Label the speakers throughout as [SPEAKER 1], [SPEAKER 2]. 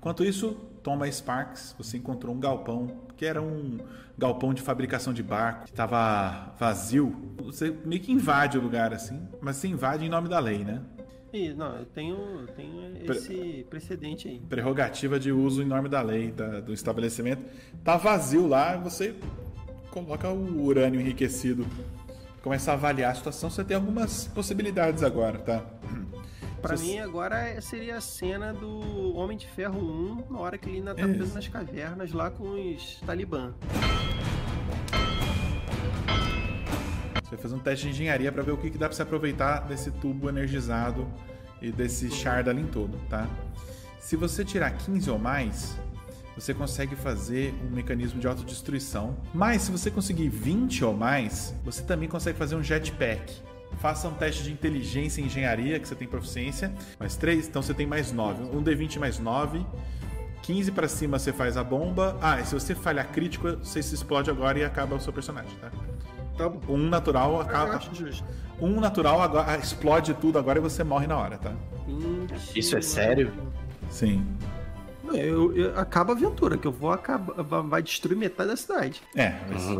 [SPEAKER 1] Enquanto isso, Thomas Sparks, você encontrou um galpão, que era um galpão de fabricação de barco, que estava vazio. Você meio que invade o lugar assim, mas você invade em nome da lei, né?
[SPEAKER 2] Ih, não, eu tenho, tenho esse precedente aí.
[SPEAKER 1] Prerrogativa de uso em nome da lei da, do estabelecimento. Tá vazio lá, você coloca o urânio enriquecido, começa a avaliar a situação. Você tem algumas possibilidades agora, tá?
[SPEAKER 2] Pra mim, agora seria a cena do Homem de Ferro 1, na hora que ele ainda tá preso nas cavernas lá com os talibã.
[SPEAKER 1] Você vai fazer um teste de engenharia para ver o que, que dá para se aproveitar desse tubo energizado e desse Shardalin todo, tá? Se você tirar 15 ou mais, você consegue fazer um mecanismo de autodestruição. Mas se você conseguir 20 ou mais, você também consegue fazer um jetpack. Faça um teste de inteligência e engenharia, que você tem proficiência. Mais 3, então você tem mais 9. Um D20 mais 9. 15 para cima você faz a bomba. Ah, e se você falhar crítico, você se explode agora e acaba o seu personagem, tá? Então, um natural acaba. Um natural agora explode tudo agora e você morre na hora, tá?
[SPEAKER 3] Isso é sério?
[SPEAKER 1] Sim.
[SPEAKER 2] Eu, eu, acaba a aventura, que eu vou acabar. Vai destruir metade da cidade.
[SPEAKER 1] É,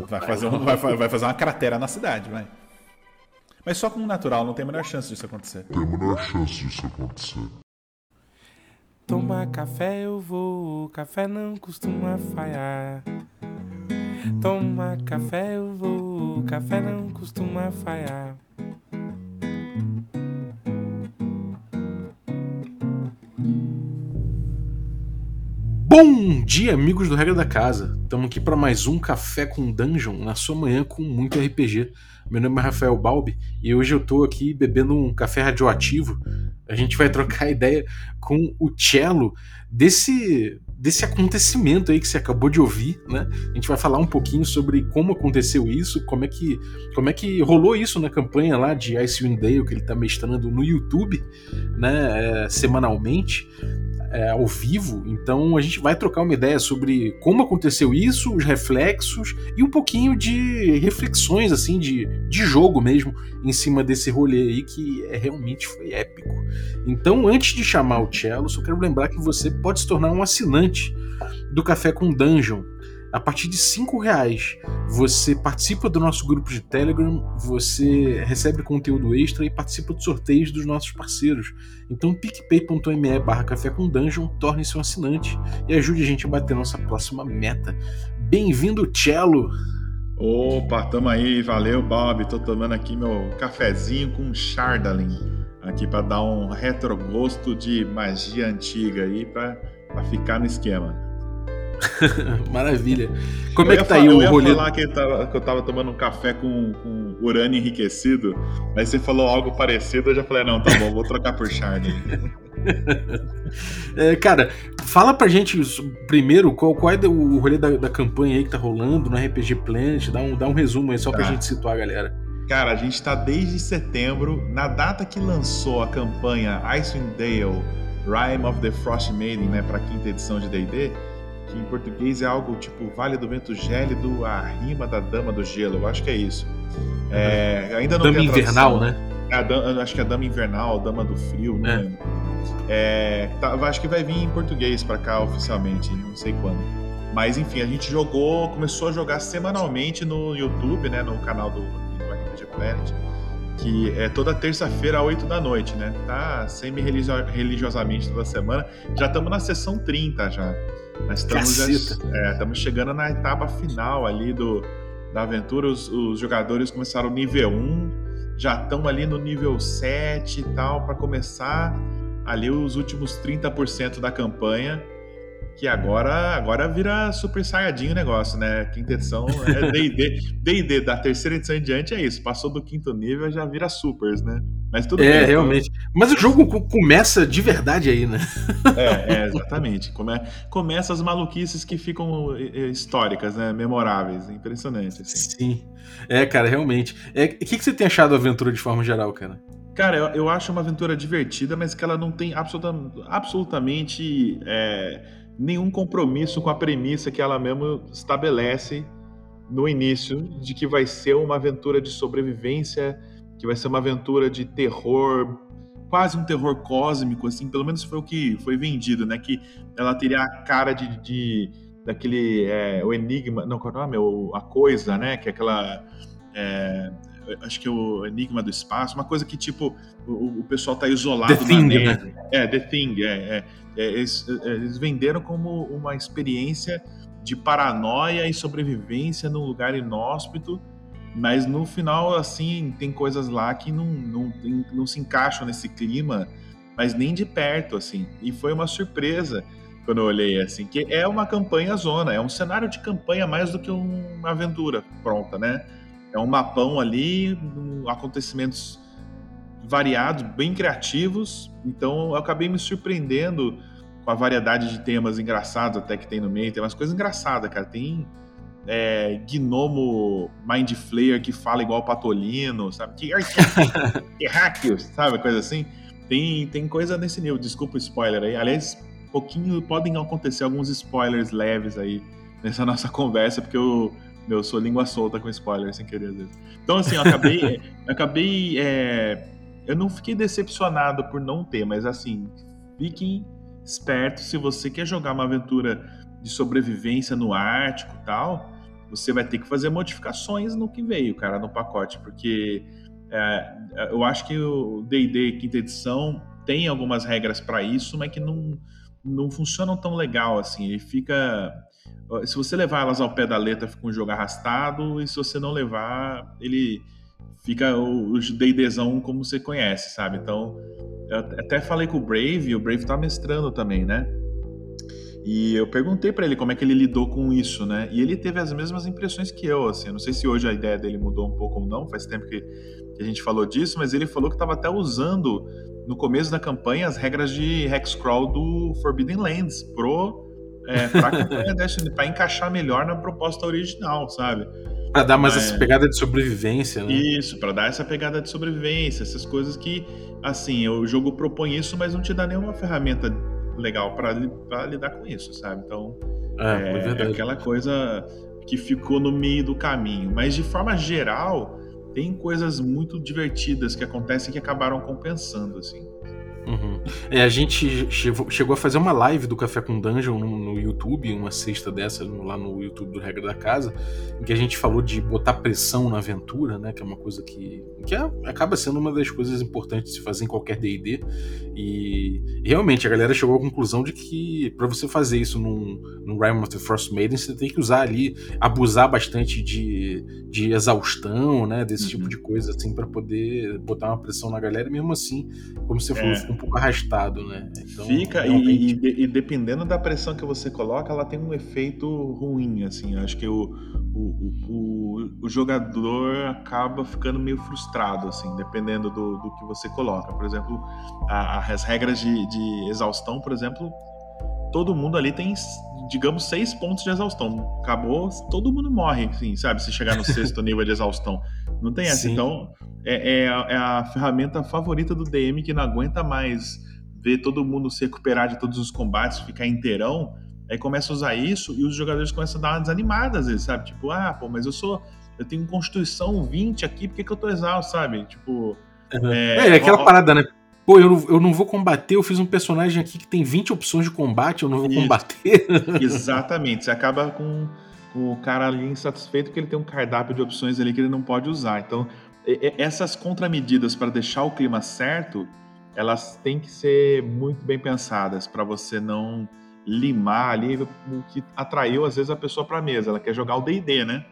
[SPEAKER 1] vai fazer, um, vai, vai fazer uma cratera na cidade, vai. Mas só com um natural, não tem a menor chance disso acontecer.
[SPEAKER 4] Tem a menor chance disso acontecer.
[SPEAKER 5] Tomar café eu vou, café não costuma falhar. Tomar café eu vou, café não costuma falhar.
[SPEAKER 6] Bom dia, amigos do Regra da Casa. Estamos aqui para mais um Café com Dungeon na sua manhã com muito RPG. Meu nome é Rafael Balbi e hoje eu estou aqui bebendo um café radioativo. A gente vai trocar ideia com o Cello desse desse acontecimento aí que você acabou de ouvir, né? A gente vai falar um pouquinho sobre como aconteceu isso, como é que como é que rolou isso na campanha lá de Icewind Dale que ele está mestrando no YouTube, né? É, semanalmente é, ao vivo, então a gente vai trocar uma ideia sobre como aconteceu isso, os reflexos e um pouquinho de reflexões assim de, de jogo mesmo em cima desse rolê aí que é, realmente foi épico. Então, antes de chamar o Cello, só quero lembrar que você pode se tornar um assinante do Café com Dungeon a partir de cinco reais você participa do nosso grupo de Telegram, você recebe conteúdo extra e participa dos sorteios dos nossos parceiros. Então picpay.me barra café com dungeon, torne-se um assinante e ajude a gente a bater nossa próxima meta. Bem-vindo, Cello!
[SPEAKER 1] Opa, tamo aí, valeu Bob, tô tomando aqui meu cafezinho com Chardalin, aqui para dar um retrogosto de magia antiga aí, para ficar no esquema.
[SPEAKER 6] Maravilha. Como eu é que tá falar, aí o
[SPEAKER 1] eu
[SPEAKER 6] rolê?
[SPEAKER 1] Eu ia falar que eu, tava, que eu tava tomando um café com, com urânio enriquecido, mas você falou algo parecido, eu já falei, não, tá bom, vou trocar por Chardonnay.
[SPEAKER 6] é, cara, fala pra gente primeiro qual, qual é o rolê da, da, campanha aí que tá rolando no RPG Planet, dá um, dá um resumo aí só tá. pra gente situar a galera.
[SPEAKER 1] Cara, a gente tá desde setembro, na data que lançou a campanha Icewind Dale, Rime of the Frost Maiden, né, pra quinta edição de D&D, que em português é algo tipo Vale do Vento Gélido, a rima da Dama do Gelo, eu acho que é isso. É, ainda não
[SPEAKER 6] Dama Invernal, né?
[SPEAKER 1] É acho que é a Dama Invernal, Dama do Frio, não é. lembro. É, tá, acho que vai vir em português para cá oficialmente, não sei quando. Mas enfim, a gente jogou, começou a jogar semanalmente no YouTube, né, no canal do, do RPG Planet, que é toda terça-feira às 8 da noite, né? Tá semi-religiosamente toda semana. Já estamos na sessão 30 já. Nós estamos, já, é, estamos chegando na etapa final ali do, da aventura. Os, os jogadores começaram nível 1, já estão ali no nível 7 e tal, para começar ali os últimos 30% da campanha que agora agora vira Super Saiyajin o negócio, né? Quinta edição é D&D. D&D da terceira edição em diante é isso. Passou do quinto nível já vira Supers, né?
[SPEAKER 6] Mas tudo é, bem. É, realmente. Mas o jogo começa de verdade aí, né?
[SPEAKER 1] É, é exatamente. Come, começa as maluquices que ficam históricas, né? Memoráveis. Impressionante. Assim.
[SPEAKER 6] Sim. É, cara, realmente. O é, que, que você tem achado da aventura de forma geral, cara?
[SPEAKER 1] Cara, eu, eu acho uma aventura divertida, mas que ela não tem absoluta, absolutamente... É, nenhum compromisso com a premissa que ela mesmo estabelece no início de que vai ser uma aventura de sobrevivência que vai ser uma aventura de terror, quase um terror cósmico, assim, pelo menos foi o que foi vendido, né? Que ela teria a cara de, de daquele é, o enigma, não qual é o nome, o, a coisa, né? Que é aquela é, acho que é o Enigma do Espaço, uma coisa que, tipo, o, o pessoal tá isolado
[SPEAKER 6] The Thing,
[SPEAKER 1] neve.
[SPEAKER 6] né?
[SPEAKER 1] É, The Thing, é, é, é, eles, eles, venderam como uma experiência de paranoia e sobrevivência num lugar inóspito, mas no final, assim, tem coisas lá que não, não, não se encaixam nesse clima, mas nem de perto, assim. E foi uma surpresa quando eu olhei, assim, que é uma campanha zona, é um cenário de campanha mais do que uma aventura pronta, né? É um mapão ali, acontecimentos variados, bem criativos. Então eu acabei me surpreendendo com a variedade de temas engraçados até que tem no meio. Tem umas coisas engraçadas, cara. Tem é, gnomo Mind Flayer que fala igual Patolino, sabe? Que terráqueos, sabe? Coisa assim. Tem, tem coisa nesse nível. Desculpa o spoiler aí. Aliás, pouquinho podem acontecer alguns spoilers leves aí nessa nossa conversa, porque eu eu sou língua solta com spoiler, sem querer às vezes. Então, assim, eu acabei. eu acabei. É, eu não fiquei decepcionado por não ter, mas assim, fiquem espertos se você quer jogar uma aventura de sobrevivência no Ártico e tal, você vai ter que fazer modificações no que veio, cara, no pacote, porque é, eu acho que o D&D quinta edição tem algumas regras para isso, mas que não, não funcionam tão legal assim. Ele fica se você levar elas ao pé da letra, fica um jogo arrastado, e se você não levar, ele fica o, o D&Dzão como você conhece, sabe? Então, eu até falei com o Brave, o Brave tá mestrando também, né? E eu perguntei para ele como é que ele lidou com isso, né? E ele teve as mesmas impressões que eu, assim. Eu não sei se hoje a ideia dele mudou um pouco ou não, faz tempo que, que a gente falou disso, mas ele falou que estava até usando no começo da campanha as regras de Hexcrawl do Forbidden Lands pro é, pra encaixar melhor na proposta original, sabe?
[SPEAKER 6] Pra dar mais essa pegada de sobrevivência, né?
[SPEAKER 1] Isso, pra dar essa pegada de sobrevivência, essas coisas que, assim, o jogo propõe isso, mas não te dá nenhuma ferramenta legal para lidar com isso, sabe? Então, é, é, é aquela coisa que ficou no meio do caminho. Mas de forma geral, tem coisas muito divertidas que acontecem que acabaram compensando, assim.
[SPEAKER 6] Uhum. É, a gente chegou a fazer uma live do Café com Dungeon no, no, YouTube, uma sexta dessa, lá no YouTube do Regra da Casa, em que a gente falou de botar pressão na aventura, né? Que é uma coisa que, que é, acaba sendo uma das coisas importantes de se fazer em qualquer DD. E, realmente a galera chegou à conclusão de que para você fazer isso num, num Realm of the Frost Maiden, você tem que usar ali, abusar bastante de, de exaustão, né? Desse tipo uhum. tipo de coisa, assim, para poder botar uma pressão na galera, mesmo assim, como você falou, um pouco arrastado, né?
[SPEAKER 1] Então, Fica, realmente... e, e, dependendo da pressão que você coloca, ela tem um efeito ruim, assim. Acho que o, o, o, o, jogador acaba ficando meio frustrado, assim, dependendo do, do que você coloca. Por exemplo, a, as regras de, de exaustão, por exemplo, todo mundo ali tem, digamos, seis pontos de exaustão. Acabou, todo mundo morre, assim, sabe? Se chegar no sexto nível de exaustão. Não tem essa. Sim. Então, é, é, a, é, a, ferramenta favorita do DM que não aguenta mais ver todo mundo se recuperar de todos os combates, ficar inteirão. Aí começa a usar isso e os jogadores começam a dar uma desanimada às vezes, sabe? Tipo, ah, pô, mas eu sou. Eu tenho Constituição 20 aqui, por que, que eu tô exausto, sabe? Tipo.
[SPEAKER 6] Uhum. É, é, aquela ó, parada, né? Pô, eu não, eu não vou combater, eu fiz um personagem aqui que tem 20 opções de combate, eu não vou isso. combater.
[SPEAKER 1] Exatamente, você acaba com o cara ali insatisfeito porque ele tem um cardápio de opções ali que ele não pode usar. Então, essas contramedidas para deixar o clima certo, elas têm que ser muito bem pensadas para você não limar ali o que atraiu às vezes a pessoa para a mesa. Ela quer jogar o D&D, né?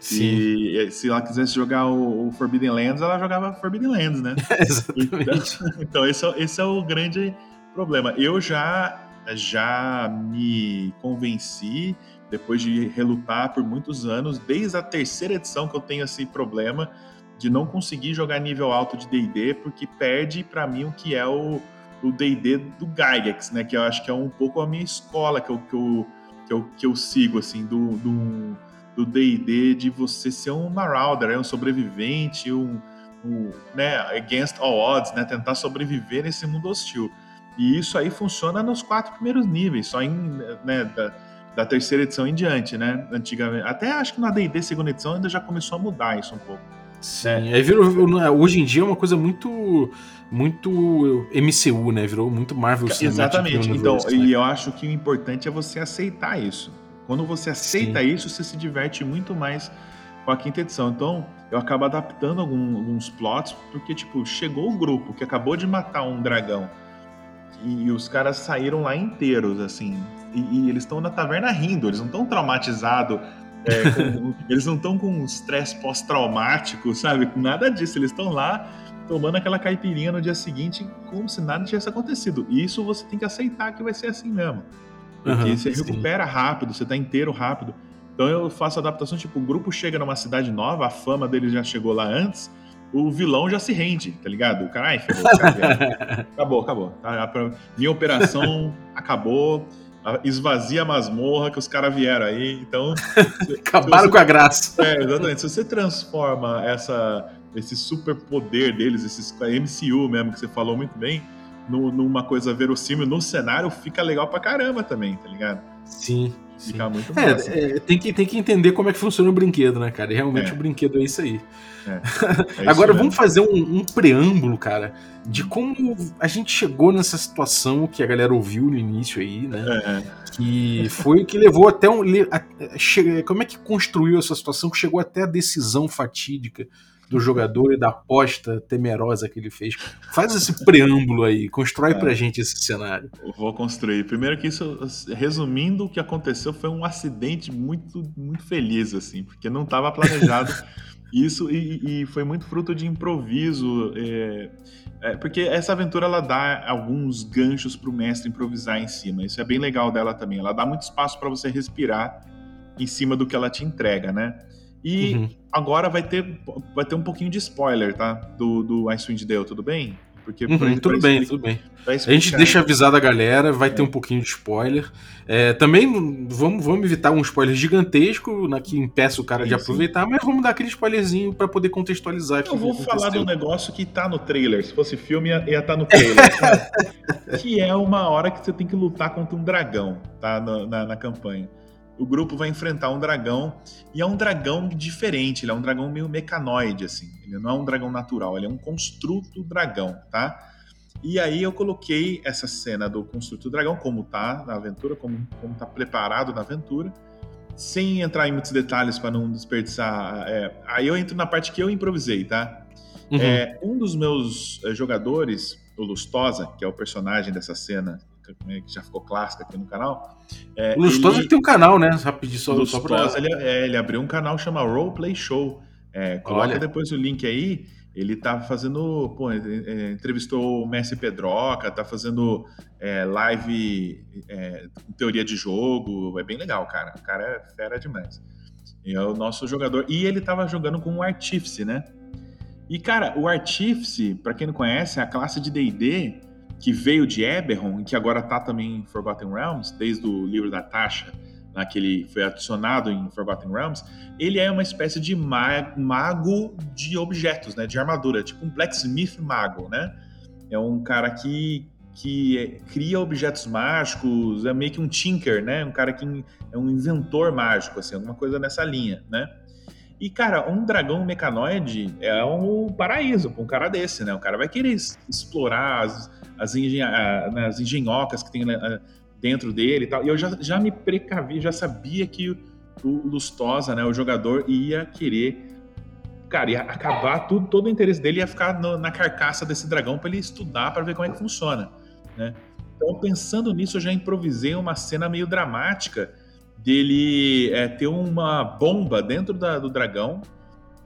[SPEAKER 1] Sim. E se ela quisesse jogar o, o, Forbidden Lands, ela jogava Forbidden Lands, né?
[SPEAKER 6] Exatamente.
[SPEAKER 1] Então, então esse, é, esse é o grande problema. Eu já já me convenci depois de relutar por muitos anos, desde a terceira edição que eu tenho esse problema de não conseguir jogar nível alto de D&D, porque perde para mim o que é o D&D do Gygax, né, que eu acho que é um pouco a minha escola que eu, que eu, que eu, que eu sigo, assim, do do D&D de você ser um marauder, um sobrevivente, um, um, né, against all odds, né, tentar sobreviver nesse mundo hostil. E isso aí funciona nos quatro primeiros níveis, só em, né, da, da terceira edição em diante, né? Antigamente, até acho que na D&D segunda edição ainda já começou a mudar isso um pouco.
[SPEAKER 6] Sim, é. aí virou, hoje em dia é uma coisa muito muito MCU, né? Virou muito Marvel
[SPEAKER 1] Exatamente. Então, né? e eu acho que o importante é você aceitar isso. Quando você aceita Sim. isso, você se diverte muito mais com a quinta edição. Então, eu acabo adaptando algum, alguns plots, porque, tipo, chegou o grupo que acabou de matar um dragão e, e os caras saíram lá inteiros, assim. E, e eles estão na taverna rindo, eles não estão traumatizados. É, com, eles não estão com um estresse pós-traumático, sabe? Nada disso. Eles estão lá tomando aquela caipirinha no dia seguinte como se nada tivesse acontecido. E isso você tem que aceitar que vai ser assim mesmo. Porque uhum, você sim. recupera rápido, você tá inteiro rápido. Então eu faço adaptação, tipo, o grupo chega numa cidade nova, a fama dele já chegou lá antes, o vilão já se rende, tá ligado? O cara, ai, ferrou, acabou, acabou. Tá, minha operação acabou, esvazia a masmorra que os caras vieram aí, então...
[SPEAKER 6] Acabaram você, com a graça.
[SPEAKER 1] É, exatamente. Se você transforma essa esse super poder deles, esse MCU mesmo que você falou muito bem, numa coisa verossímil no cenário, fica legal pra caramba também, tá ligado?
[SPEAKER 6] Sim. Fica sim. muito é, é, tem, que, tem que entender como é que funciona o brinquedo, né, cara? E realmente é. o brinquedo é isso aí. É. É Agora vamos fazer um, um, preâmbulo, cara, de como a gente chegou nessa situação que a galera ouviu no início aí, né? É. Que foi o que levou até um. A, a, como é que construiu essa situação que chegou até a decisão fatídica do jogador e da aposta temerosa que ele fez. Faz esse preâmbulo aí, constrói é, pra gente esse cenário.
[SPEAKER 1] Vou construir. Primeiro que isso, resumindo, o que aconteceu foi um acidente muito, muito feliz, assim, porque não estava planejado isso e, e, foi muito fruto de improviso. É, é, porque essa aventura ela dá alguns ganchos para o mestre improvisar em cima. Isso é bem legal dela também. Ela dá muito espaço para você respirar em cima do que ela te entrega, né? E uhum. agora vai ter, vai ter um pouquinho de spoiler, tá? Do, do Icewind Dale, tudo bem?
[SPEAKER 6] Porque uhum, tudo bem, tudo bem. A gente deixa avisado a galera, vai é. ter um pouquinho de spoiler. É, também vamos, vamos evitar um spoiler gigantesco né, que impeça o cara de aproveitar, sim. mas vamos dar aquele spoilerzinho para poder contextualizar.
[SPEAKER 1] Eu vou falar de um negócio que tá no trailer. Se fosse filme, ia estar tá no trailer. que é uma hora que você tem que lutar contra um dragão, tá? na, na, na campanha o grupo vai enfrentar um dragão e é um dragão diferente, ele é um dragão meio mecanoide assim. Ele não é um dragão natural, ele é um construto dragão, tá? E aí eu coloquei essa cena do construto dragão como tá na aventura, como como tá preparado na aventura, sem entrar em muitos detalhes para não desperdiçar. É, aí eu entro na parte que eu improvisei, tá? Uhum. É, um dos meus eh, jogadores, o Lustosa, que é o personagem dessa cena que já ficou clássica aqui no canal.
[SPEAKER 6] É, o Lustosa ele, tem um canal, né? Rapidinho só,
[SPEAKER 1] Lustosa, só pra... ele, é, ele abriu um canal chama Roleplay Show. É, coloca Olha. depois o link aí. Ele tá fazendo, pô, é, entrevistou o Messi Pedroca, tá fazendo é, live é, teoria de jogo, é bem legal, cara. O cara é fera demais. E é o nosso jogador. E ele tava jogando com o Artífice, né? E, cara, o Artífice, para quem não conhece, é a classe de D&D que veio de Eberron e que agora está também em Forgotten Realms, desde o livro da Tasha, né, que ele foi adicionado em Forgotten Realms, ele é uma espécie de mago de objetos, né, de armadura, tipo um blacksmith mago, né? É um cara que, que cria objetos mágicos, é meio que um tinker, né? Um cara que é um inventor mágico, assim, alguma coisa nessa linha, né? E, cara, um dragão mecanoide é um paraíso para um cara desse, né? O cara vai querer explorar as, as, engen né, as engenhocas que tem né, dentro dele e tal. E eu já, já me precavi, já sabia que o Lustosa, né, o jogador, ia querer. Cara, ia acabar tudo, todo o interesse dele ia ficar no, na carcaça desse dragão para ele estudar, para ver como é que funciona, né? Então, pensando nisso, eu já improvisei uma cena meio dramática dele é, ter uma bomba dentro da, do dragão,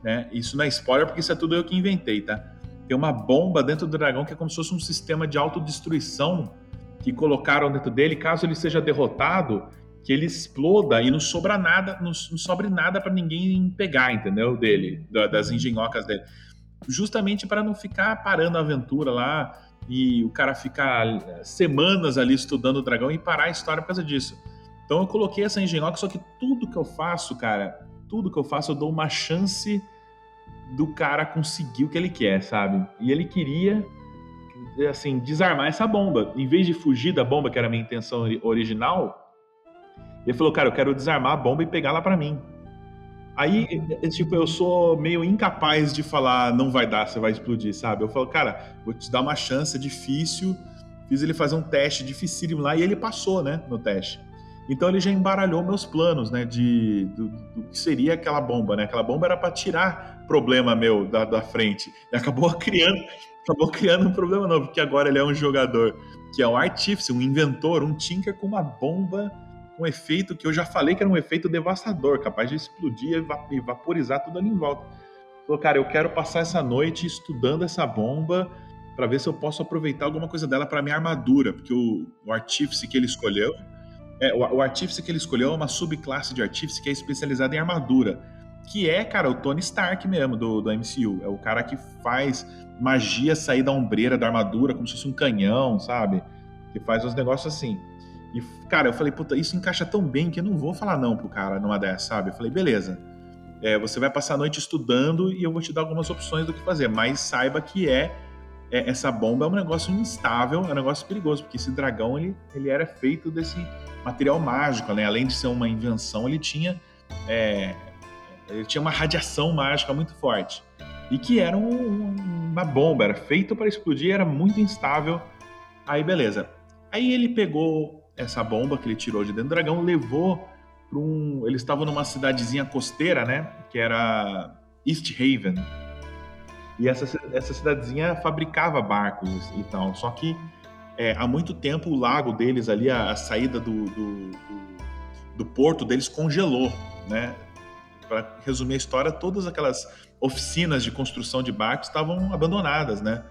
[SPEAKER 1] né? Isso não é spoiler, porque isso é tudo eu que inventei, tá? Tem uma bomba dentro do dragão que é como se fosse um sistema de autodestruição que colocaram dentro dele, caso ele seja derrotado, que ele exploda e não sobra nada, não, não sobre nada para ninguém pegar, entendeu? Dele, das engenhocas dele. Justamente para não ficar parando a aventura lá e o cara ficar semanas ali estudando o dragão e parar a história por causa disso. Então eu coloquei essa engenhoca, só que tudo que eu faço, cara, tudo que eu faço eu dou uma chance do cara conseguir o que ele quer, sabe? E ele queria, assim, desarmar essa bomba. Em vez de fugir da bomba, que era a minha intenção original, ele falou, cara, eu quero desarmar a bomba e pegá-la para mim. Aí, é, é, tipo, eu sou meio incapaz de falar, não vai dar, você vai explodir, sabe? Eu falo, cara, vou te dar uma chance, é difícil. Fiz ele fazer um teste dificílimo lá e ele passou, né, no teste. Então ele já embaralhou meus planos, né, de do, do que seria aquela bomba, né? Aquela bomba era para tirar problema meu da, da frente. E acabou criando, acabou criando um problema novo, porque agora ele é um jogador que é um artífice, um inventor, um tinker com uma bomba um efeito que eu já falei que era um efeito devastador, capaz de explodir e vaporizar tudo ali em volta. Falou, cara, eu quero passar essa noite estudando essa bomba para ver se eu posso aproveitar alguma coisa dela para minha armadura, porque o, o artífice que ele escolheu, é, o, o artífice que ele escolheu é uma subclasse de artífice que é especializada em armadura, que é, cara, o Tony Stark mesmo do, do MCU. É o cara que faz magia sair da ombreira da armadura como se fosse um canhão, sabe? Que faz uns negócios assim. E, cara, eu falei, puta, isso encaixa tão bem que eu não vou falar não pro cara numa dessa, sabe? Eu falei, beleza. É, você vai passar a noite estudando e eu vou te dar algumas opções do que fazer, mas saiba que é, é essa bomba é um negócio instável, é um negócio perigoso, porque esse dragão ele, ele era feito desse material mágico, né? Além de ser uma invenção, ele tinha é, ele tinha uma radiação mágica muito forte e que era um, uma bomba, era feito para explodir, era muito instável. Aí beleza. Aí ele pegou essa bomba que ele tirou de dentro do dragão, levou para um. Eles estavam numa cidadezinha costeira, né? Que era East Haven. E essa, essa cidadezinha fabricava barcos e tal. Só que é, há muito tempo o lago deles ali, a, a saída do, do, do, do, porto deles congelou, né? Para resumir a história, todas aquelas oficinas de construção de barcos estavam abandonadas, né?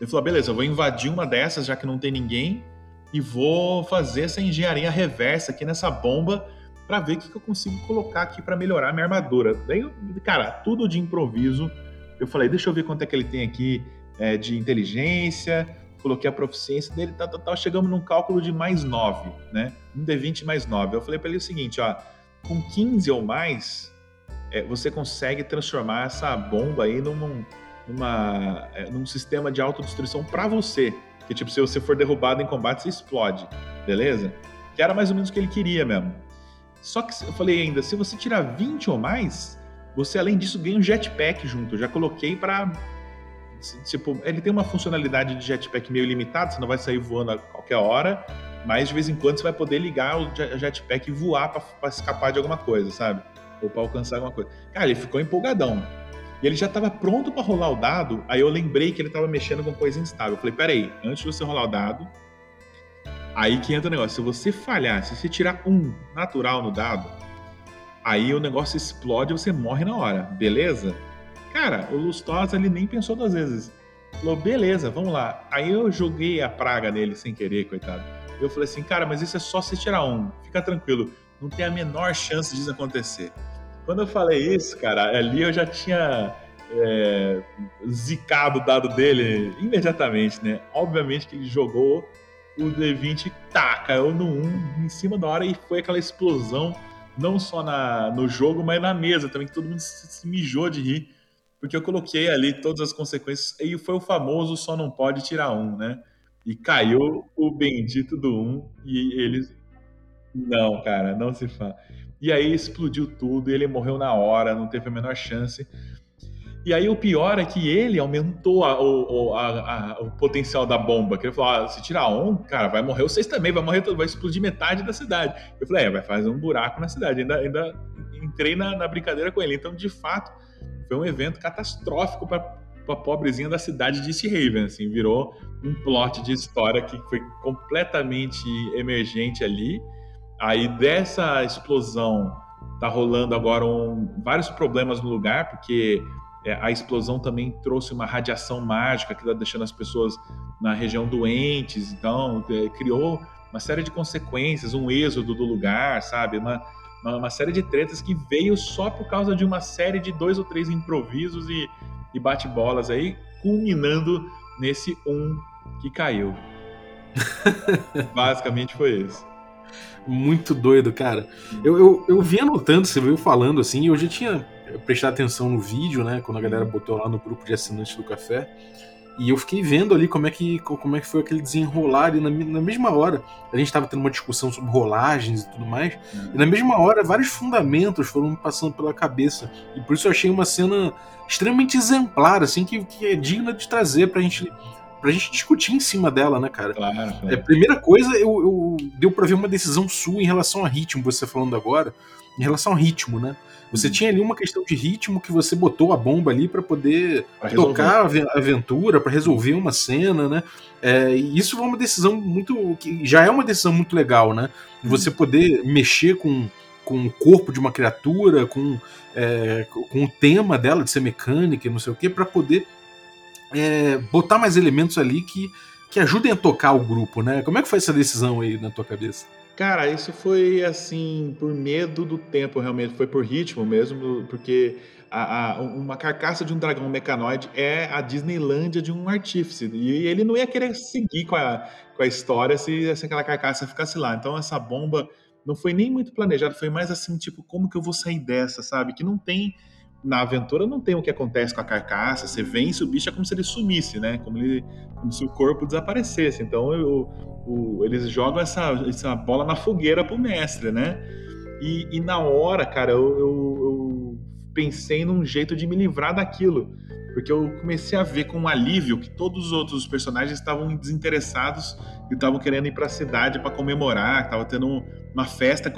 [SPEAKER 1] Ele falou: ah, beleza, eu vou invadir uma dessas já que não tem ninguém e vou fazer essa engenharia reversa aqui nessa bomba para ver o que, eu consigo colocar aqui para melhorar minha armadura. Daí, cara, tudo de improviso. Eu falei, deixa eu ver quanto é que ele tem aqui é, de inteligência. Coloquei a proficiência dele, tal, tal, tal. Chegamos num cálculo de mais 9, né? Um D20 mais 9. Eu falei para ele o seguinte, ó, com 15 ou mais, é, você consegue transformar essa bomba aí num, numa, é, num sistema de autodestruição para você. Que tipo, se você for derrubado em combate, você explode, beleza? Que era mais ou menos o que ele queria mesmo. Só que eu falei ainda, se você tirar 20 ou mais, você além disso ganha um jetpack junto. Eu já coloquei para tipo, ele tem uma funcionalidade de jetpack meio limitada, você não vai sair voando a qualquer hora, mas de vez em quando você vai poder ligar o jetpack e voar para escapar de alguma coisa, sabe? Ou para alcançar alguma coisa. Cara, ele ficou empolgadão. E ele já estava pronto para rolar o dado, aí eu lembrei que ele estava mexendo com coisa instável. Eu falei, peraí, antes de você rolar o dado, aí que entra o negócio. Se você falhar, se você tirar um natural no dado, aí o negócio explode e você morre na hora, beleza? Cara, o Lustosa ele nem pensou duas vezes. Falou, beleza, vamos lá. Aí eu joguei a praga nele sem querer, coitado. Eu falei assim, cara, mas isso é só se tirar um. Fica tranquilo, não tem a menor chance disso acontecer. Quando eu falei isso, cara, ali eu já tinha é, zicado o dado dele imediatamente, né? Obviamente que ele jogou o D20, tá, caiu no 1 em cima da hora e foi aquela explosão, não só na, no jogo, mas na mesa também, que todo mundo se, se mijou de rir, porque eu coloquei ali todas as consequências, e foi o famoso só não pode tirar um, né? E caiu o bendito do 1 e eles. Não, cara, não se fala. E aí explodiu tudo, ele morreu na hora, não teve a menor chance. E aí o pior é que ele aumentou a, o, a, a, o potencial da bomba. Que ele falou: ah, se tirar um, cara, vai morrer vocês também, vai morrer, vai explodir metade da cidade. Eu falei: é, vai fazer um buraco na cidade. Ainda, ainda entrei na, na brincadeira com ele. Então, de fato, foi um evento catastrófico para a pobrezinha da cidade de East Haven. Assim, virou um plot de história que foi completamente emergente ali Aí dessa explosão tá rolando agora um, vários problemas no lugar, porque é, a explosão também trouxe uma radiação mágica que está deixando as pessoas na região doentes, então é, criou uma série de consequências, um êxodo do lugar, sabe? Uma, uma, uma, série de tretas que veio só por causa de uma série de dois ou três improvisos e, e bate-bolas aí, culminando nesse um que caiu. Basicamente foi isso.
[SPEAKER 6] Muito doido, cara. Eu, eu, eu vi anotando, você veio falando assim, eu já tinha prestado atenção no vídeo, né? Quando a galera botou lá no grupo de assinantes do café. E eu fiquei vendo ali como é que, como é que foi aquele desenrolar, e na, na mesma hora a gente estava tendo uma discussão sobre rolagens e tudo mais, e na mesma hora vários fundamentos foram me passando pela cabeça. E por isso eu achei uma cena extremamente exemplar, assim, que, que é digna de trazer pra gente pra gente discutir em cima dela, né, cara?
[SPEAKER 1] Claro, claro.
[SPEAKER 6] É, primeira coisa, eu, eu, deu pra ver uma decisão sua em relação a ritmo, você falando agora, em relação ao ritmo, né? Você uhum. tinha ali uma questão de ritmo que você botou a bomba ali para poder pra tocar a aventura, para resolver uma cena, né? É, e isso foi uma decisão muito. que já é uma decisão muito legal, né? De você poder mexer com, com o corpo de uma criatura, com, é, com o tema dela de ser mecânica e não sei o quê, para poder é, botar mais elementos ali que, que ajudem a tocar o grupo, né? Como é que foi essa decisão aí na tua cabeça?
[SPEAKER 1] Cara, isso foi assim, por medo do tempo, realmente. Foi por ritmo mesmo, porque a, a, uma carcaça de um dragão mecanoide é a Disneylândia de um artífice. E ele não ia querer seguir com a, com a história se, se aquela carcaça ficasse lá. Então, essa bomba não foi nem muito planejada, foi mais assim, tipo, como que eu vou sair dessa, sabe? Que não tem. Na aventura não tem o que acontece com a carcaça, você vence o bicho, é como se ele sumisse, né? Como, ele, como se o corpo desaparecesse. Então eu o, eles jogam essa, essa bola na fogueira pro mestre, né? E, e na hora, cara, eu, eu, eu, pensei num jeito de me livrar daquilo. Porque eu comecei a ver com um alívio que todos os outros personagens estavam desinteressados e estavam querendo ir para a cidade para comemorar, estava tendo uma festa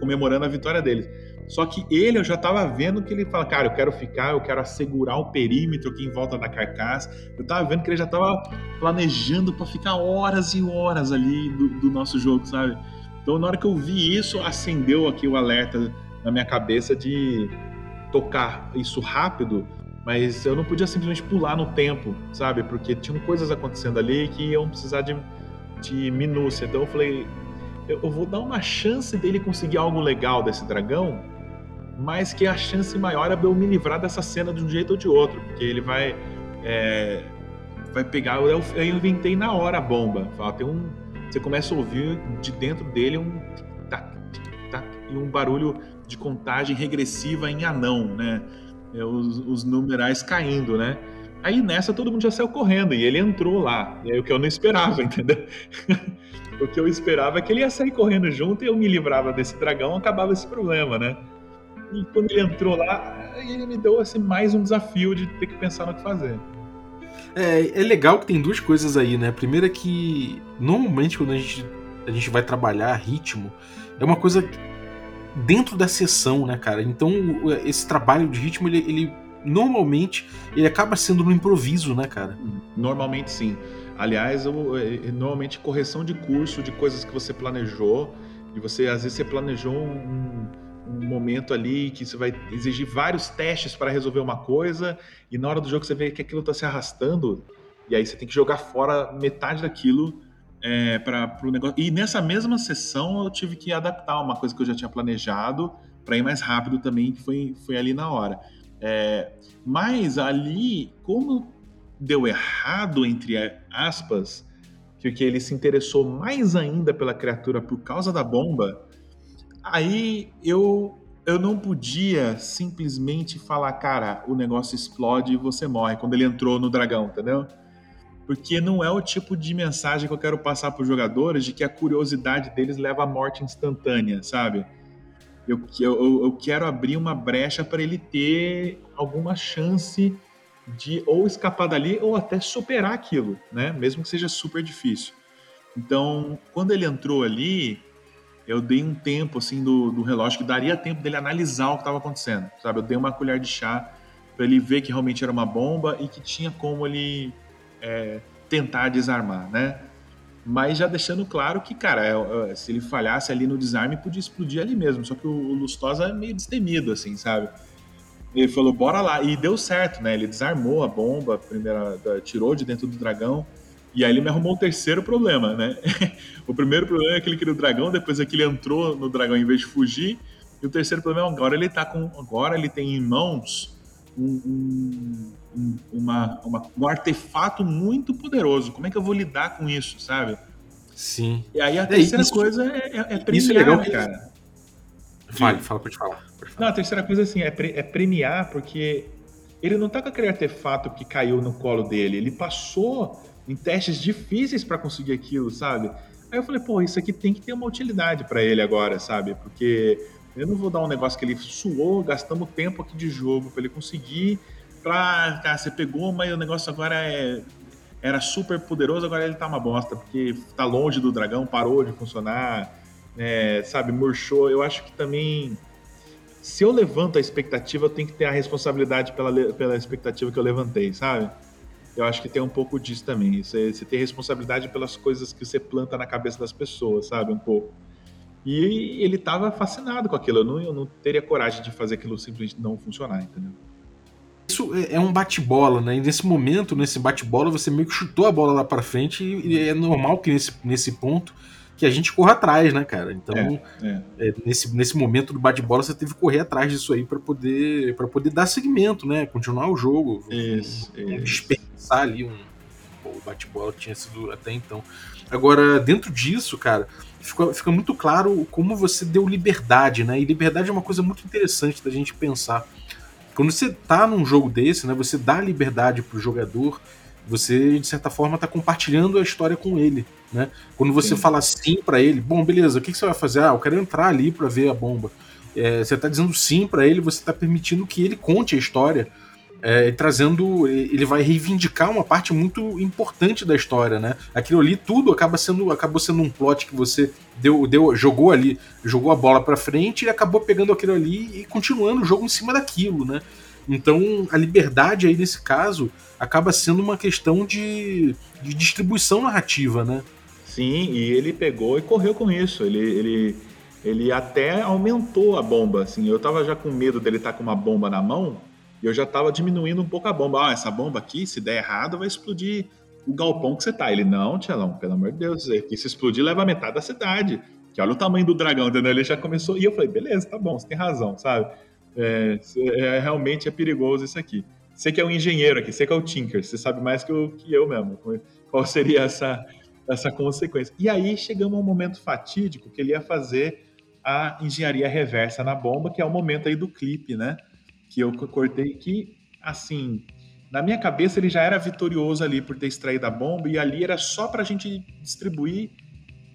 [SPEAKER 1] comemorando a vitória deles. Só que ele, eu já tava vendo que ele fala, cara, eu quero ficar, eu quero assegurar o perímetro aqui em volta da carcaça. Eu tava vendo que ele já tava planejando para ficar horas e horas ali do, do, nosso jogo, sabe? Então, na hora que eu vi isso, acendeu aqui o alerta na minha cabeça de tocar isso rápido, mas eu não podia simplesmente pular no tempo, sabe? Porque tinham coisas acontecendo ali que iam precisar de, de minúcia. Então eu falei, eu vou dar uma chance dele conseguir algo legal desse dragão mas que a chance maior é eu me livrar dessa cena de um jeito ou de outro, porque ele vai é, vai pegar. Eu, eu, inventei na hora a bomba. Fala, tem um, você começa a ouvir de dentro dele um tac, tac, e um barulho de contagem regressiva em anão, né? É, os, os numerais caindo, né? Aí nessa todo mundo já saiu correndo e ele entrou lá. E aí o que eu não esperava, entendeu? o que eu esperava é que ele ia sair correndo junto e eu me livrava desse dragão, acabava esse problema, né? E quando ele entrou lá, ele me deu assim, mais um desafio de ter que pensar no que fazer.
[SPEAKER 6] É, é legal que tem duas coisas aí, né? A primeira é que normalmente quando a gente, a gente vai trabalhar ritmo, é uma coisa dentro da sessão, né, cara? Então esse trabalho de ritmo, ele, ele normalmente ele acaba sendo no improviso, né, cara?
[SPEAKER 1] Normalmente sim. Aliás, eu, eu, normalmente correção de curso de coisas que você planejou, e você às vezes você planejou um, um momento ali que você vai exigir vários testes para resolver uma coisa, e na hora do jogo você vê que aquilo está se arrastando, e aí você tem que jogar fora metade daquilo é, para o negócio. E nessa mesma sessão eu tive que adaptar uma coisa que eu já tinha planejado para ir mais rápido também, que foi, foi ali na hora. É, mas ali, como deu errado, entre aspas, que ele se interessou mais ainda pela criatura por causa da bomba, Aí eu eu não podia simplesmente falar, cara, o negócio explode e você morre quando ele entrou no dragão, entendeu? Porque não é o tipo de mensagem que eu quero passar para os jogadores de que a curiosidade deles leva à morte instantânea, sabe? Eu, eu, eu quero abrir uma brecha para ele ter alguma chance de ou escapar dali ou até superar aquilo, né? Mesmo que seja super difícil. Então, quando ele entrou ali, eu dei um tempo assim do, do relógio que daria tempo dele analisar o que estava acontecendo, sabe? Eu dei uma colher de chá para ele ver que realmente era uma bomba e que tinha como ele é, tentar desarmar, né? Mas já deixando claro que, cara, é, é, se ele falhasse ali no desarme, podia explodir ali mesmo. Só que o, Lustosa é meio destemido, assim, sabe? Ele falou, bora lá. E deu certo, né? Ele desarmou a bomba, a primeira, tirou de dentro do dragão. E aí ele me arrumou o terceiro problema, né? o primeiro problema é que ele queria o dragão, depois é que ele entrou no dragão em vez de fugir. E o terceiro problema é agora ele tá com. Agora ele tem em mãos um, um, uma, uma, um artefato muito poderoso. Como é que eu vou lidar com isso, sabe?
[SPEAKER 6] Sim.
[SPEAKER 1] E aí a terceira é, isso, coisa é, é, é premiar, isso é legal, cara.
[SPEAKER 6] Fale, fala, pode falar, pode falar.
[SPEAKER 1] Não, a terceira coisa assim, é, pre, é premiar, porque ele não tá com aquele artefato que caiu no colo dele. Ele passou em testes difíceis para conseguir aquilo, sabe? Aí eu falei, pô, isso aqui tem que ter uma utilidade para ele agora, sabe? Porque eu não vou dar um negócio que ele suou, gastamos tempo aqui de jogo para ele conseguir. Pra, cara, você pegou, mas o negócio agora é, era super poderoso, agora ele tá uma bosta, porque tá longe do dragão, parou de funcionar, é, sabe, murchou. Eu acho que também, se eu levanto a expectativa, eu tenho que ter a responsabilidade pela, pela expectativa que eu levantei, sabe? Eu acho que tem um pouco disso também. Você, você tem responsabilidade pelas coisas que você planta na cabeça das pessoas, sabe? Um pouco. E ele estava fascinado com aquilo. Eu não, eu não teria coragem de fazer aquilo simplesmente não funcionar, entendeu?
[SPEAKER 6] Isso é, é um bate-bola, né? E nesse momento, nesse bate-bola, você meio que chutou a bola lá para frente e é normal que nesse, nesse ponto que a gente corra atrás, né, cara? Então, é, é. É, nesse, nesse momento do bate-bola, você teve que correr atrás disso aí para poder para poder dar seguimento, né? Continuar o jogo.
[SPEAKER 1] Isso,
[SPEAKER 6] um, isso. Desperdiçar ali um bate-bola que tinha sido até então. Agora, dentro disso, cara, fica, fica muito claro como você deu liberdade, né? E liberdade é uma coisa muito interessante da gente pensar. Quando você tá num jogo desse, né, você dá liberdade pro jogador, você de certa forma tá compartilhando a história com ele, né? Quando você sim. fala sim para ele, bom, beleza, o que, que, você vai fazer? Ah, eu quero entrar ali para ver a bomba. É, você tá dizendo sim para ele, você tá permitindo que ele conte a história é, trazendo. Ele vai reivindicar uma parte muito importante da história, né? Aquilo ali tudo acaba sendo, acabou sendo um plot que você deu, deu, jogou ali, jogou a bola para frente e acabou pegando aquilo ali e continuando o jogo em cima daquilo, né? Então a liberdade aí nesse caso acaba sendo uma questão de, de distribuição narrativa, né?
[SPEAKER 1] Sim, e ele pegou e correu com isso. Ele, ele, ele até aumentou a bomba. Assim, eu tava já com medo dele estar tá com uma bomba na mão e eu já estava diminuindo um pouco a bomba. Ah, essa bomba aqui, se der errado, vai explodir o galpão que você tá. Ele, não, Tchelão, pelo amor de Deus, que se explodir, leva metade da cidade. Que olha o tamanho do dragão, entendeu? Ele já começou. E eu falei, beleza, tá bom, você tem razão, sabe? É, é, realmente é perigoso isso aqui. Você que é um engenheiro aqui, você que é o Tinker, você sabe mais que eu, que eu mesmo. Qual seria essa, essa consequência? E aí chegamos a um momento fatídico que ele ia fazer a engenharia reversa na bomba, que é o momento aí do clipe, né? Que eu cortei que, assim, na minha cabeça ele já era vitorioso ali por ter extraído a bomba e ali era só para a gente distribuir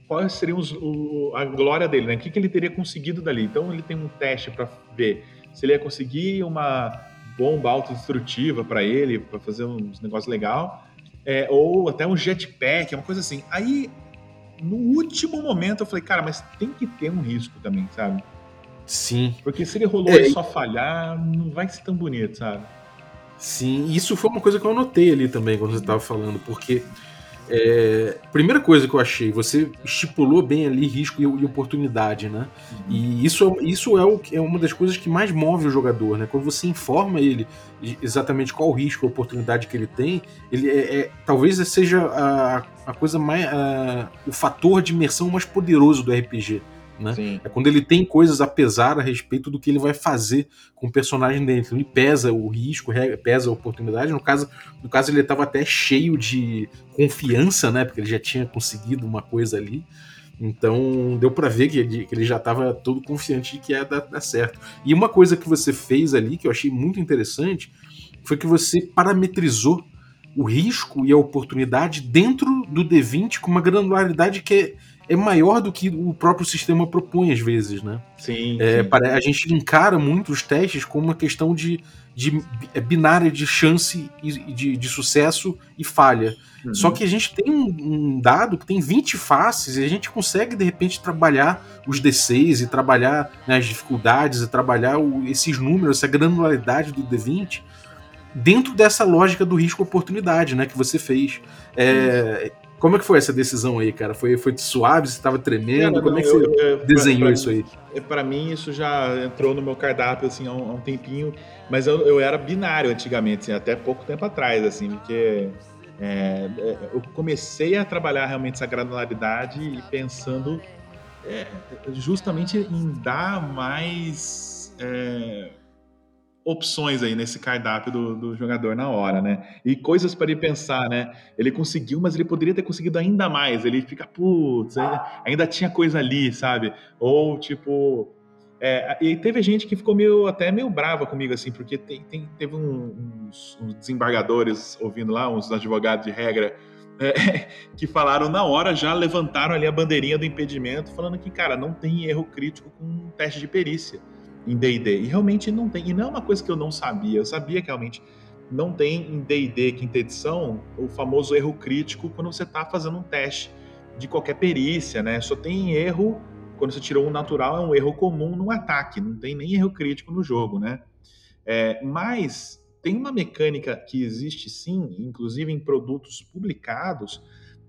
[SPEAKER 1] quais seriam os, o, a glória dele, né? O que, que ele teria conseguido dali. Então ele tem um teste para ver se ele ia conseguir uma bomba autodestrutiva para ele, para fazer uns negócios legal, é, ou até um jetpack, uma coisa assim. Aí, no último momento, eu falei, cara, mas tem que ter um risco também, sabe?
[SPEAKER 6] Sim.
[SPEAKER 1] Porque se ele rolou é, e só falhar, não vai ser tão bonito, sabe?
[SPEAKER 6] Sim, isso foi uma coisa que eu notei ali também quando você estava falando, porque é, primeira coisa que eu achei, você estipulou bem ali risco e, e oportunidade, né? Uhum. E isso, isso é, o, é uma das coisas que mais move o jogador, né? Quando você informa ele exatamente qual o risco, a oportunidade que ele tem, ele é, é talvez seja a, a coisa mais, a, o fator de imersão mais poderoso do RPG. Né? É quando ele tem coisas a pesar a respeito do que ele vai fazer com o personagem dele. Então ele pesa o risco, pesa a oportunidade. No caso, no caso ele estava até cheio de confiança, né? Porque ele já tinha conseguido uma coisa ali. Então deu para ver que ele, que ele já estava todo confiante de que ia dar, dar certo. E uma coisa que você fez ali que eu achei muito interessante foi que você parametrizou o risco e a oportunidade dentro do D20 com uma granularidade que é é maior do que o próprio sistema propõe às vezes, né?
[SPEAKER 1] Sim,
[SPEAKER 6] é,
[SPEAKER 1] sim.
[SPEAKER 6] A gente encara muito os testes como uma questão de, de é binária de chance e de, de sucesso e falha. Uhum. Só que a gente tem um, um, dado que tem 20 faces e a gente consegue, de repente, trabalhar os D6 e trabalhar né, as dificuldades e trabalhar o, esses números, essa granularidade do D20 dentro dessa lógica do risco-oportunidade né, que você fez. É, como é que foi essa decisão aí, cara? Foi, foi suave? Você estava tremendo? Como é que você eu, desenhou pra, pra
[SPEAKER 1] isso
[SPEAKER 6] aí?
[SPEAKER 1] É, para mim, isso já entrou no meu cardápio assim, há, um, há um tempinho, mas eu, eu, era binário antigamente, assim, até pouco tempo atrás, assim, porque é, é, eu comecei a trabalhar realmente essa granularidade e pensando é, justamente em dar mais é, opções aí nesse cardápio do, do, jogador na hora, né? E coisas para ele pensar, né? Ele conseguiu, mas ele poderia ter conseguido ainda mais. Ele fica, putz, ainda, ainda tinha coisa ali, sabe? Ou tipo, É, e teve gente que ficou meio, até meio brava comigo, assim, porque tem, tem- teve um- uns, uns desembargadores ouvindo lá, uns advogados de regra, é, que falaram na hora, já levantaram ali a bandeirinha do impedimento, falando que, cara, não tem erro crítico com teste de perícia em D&D. E realmente não tem. E não é uma coisa que eu não sabia. Eu sabia que realmente não tem em D&D quinta edição o famoso erro crítico quando você está fazendo um teste de qualquer perícia, né? Só tem erro quando você tirou um natural, é um erro comum no ataque, não tem nem erro crítico no jogo, né? É, mas tem uma mecânica que existe sim, inclusive em produtos publicados,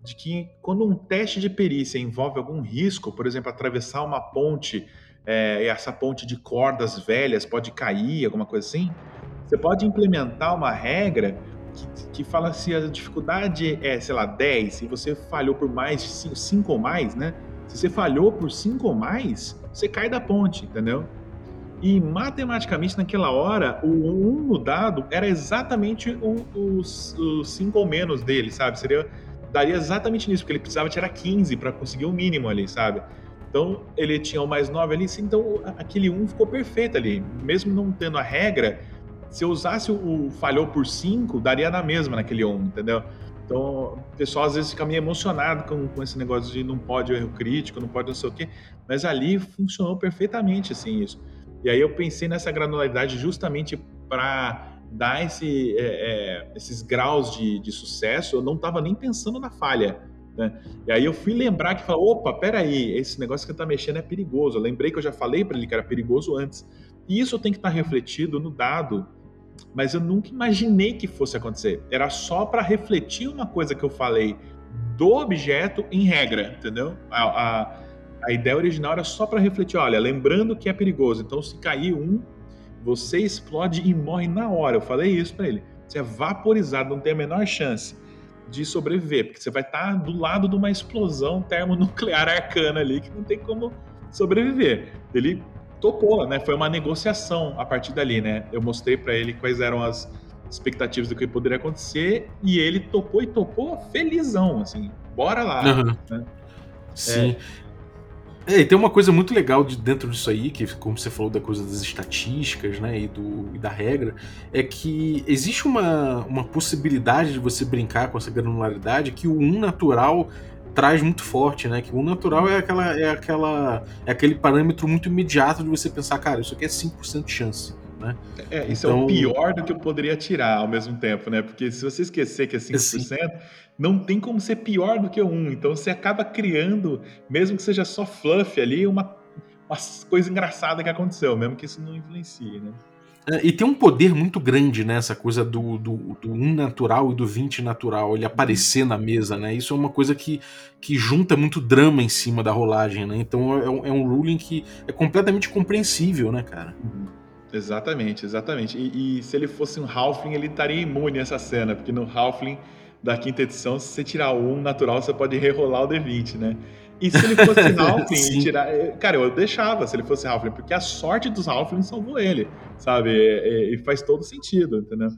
[SPEAKER 1] de que quando um teste de perícia envolve algum risco, por exemplo, atravessar uma ponte, é, essa ponte de cordas velhas pode cair, alguma coisa assim, você pode implementar uma regra que, que fala se a dificuldade é, sei lá, 10, e você falhou por mais 5 ou mais, né? Se você falhou por 5 ou mais, você cai da ponte, entendeu? E matematicamente, naquela hora, o 1 um no dado era exatamente o 5 ou menos dele, sabe? Seria, daria exatamente nisso, porque ele precisava tirar 15 para conseguir o mínimo ali, sabe? Então ele tinha o mais 9 ali, então aquele 1 um ficou perfeito ali. Mesmo não tendo a regra, se eu usasse o, falhou por 5, daria na mesma naquele 1, um, entendeu? Então, o pessoal às vezes fica meio emocionado com, com esse negócio de não pode erro crítico, não pode não sei o quê, mas ali funcionou perfeitamente assim isso. E aí eu pensei nessa granularidade justamente para dar esse, é, é, esses graus de, de, sucesso, eu não estava nem pensando na falha. Né? E aí eu fui lembrar que falou, opa, peraí, esse negócio que está mexendo é perigoso. Eu lembrei que eu já falei para ele que era perigoso antes. E isso tem que estar tá refletido no dado mas eu nunca imaginei que fosse acontecer. Era só para refletir uma coisa que eu falei do objeto em regra, entendeu? A, a, a ideia original era só para refletir, olha, lembrando que é perigoso. Então, se cair um, você explode e morre na hora. Eu falei isso para ele. Você é vaporizado, não tem a menor chance de sobreviver, porque você vai estar tá do lado de uma explosão termonuclear arcana ali que não tem como sobreviver. Ele topou, né? Foi uma negociação a partir dali, né? Eu mostrei para ele quais eram as expectativas do que poderia acontecer e ele topou e topou felizão, assim. Bora lá. Uhum. Né?
[SPEAKER 6] Sim. É. é. e tem uma coisa muito legal de dentro disso aí, que como você falou da coisa das estatísticas, né, e, do, e da regra, é que existe uma, uma possibilidade de você brincar com essa granularidade que o 1 natural traz muito forte, né? Que o natural é aquela é aquela é aquele parâmetro muito imediato de você pensar, cara, isso aqui é 5% de chance. Né?
[SPEAKER 1] É, isso então... é o então pior do que eu poderia tirar ao mesmo tempo, né? Porque se você esquecer que é 5%, Sim. não tem como ser pior do que o 1. Então você acaba criando, mesmo que seja só fluff ali, uma, uma coisa engraçada que aconteceu, mesmo que isso não influencie, né?
[SPEAKER 6] É, e tem um poder muito grande nessa né, coisa do, do, do 1 natural e do 20 natural, ele aparecer na mesa, né? Isso é uma coisa que, que junta muito drama em cima da rolagem, né? Então é um, é um ruling que é completamente compreensível, né, cara?
[SPEAKER 1] Uhum. Exatamente, exatamente. E, e, se ele fosse um Halfling, ele estaria imune a essa cena, porque no Halfling da quinta edição, se você tirar 1 natural, você pode rerolar o D20, né? E se ele fosse Halfling e tirar. Eh, cara, eu deixava se ele fosse Halfling, porque a sorte dos Halfling salvou ele, sabe? E, e faz todo sentido, entendeu?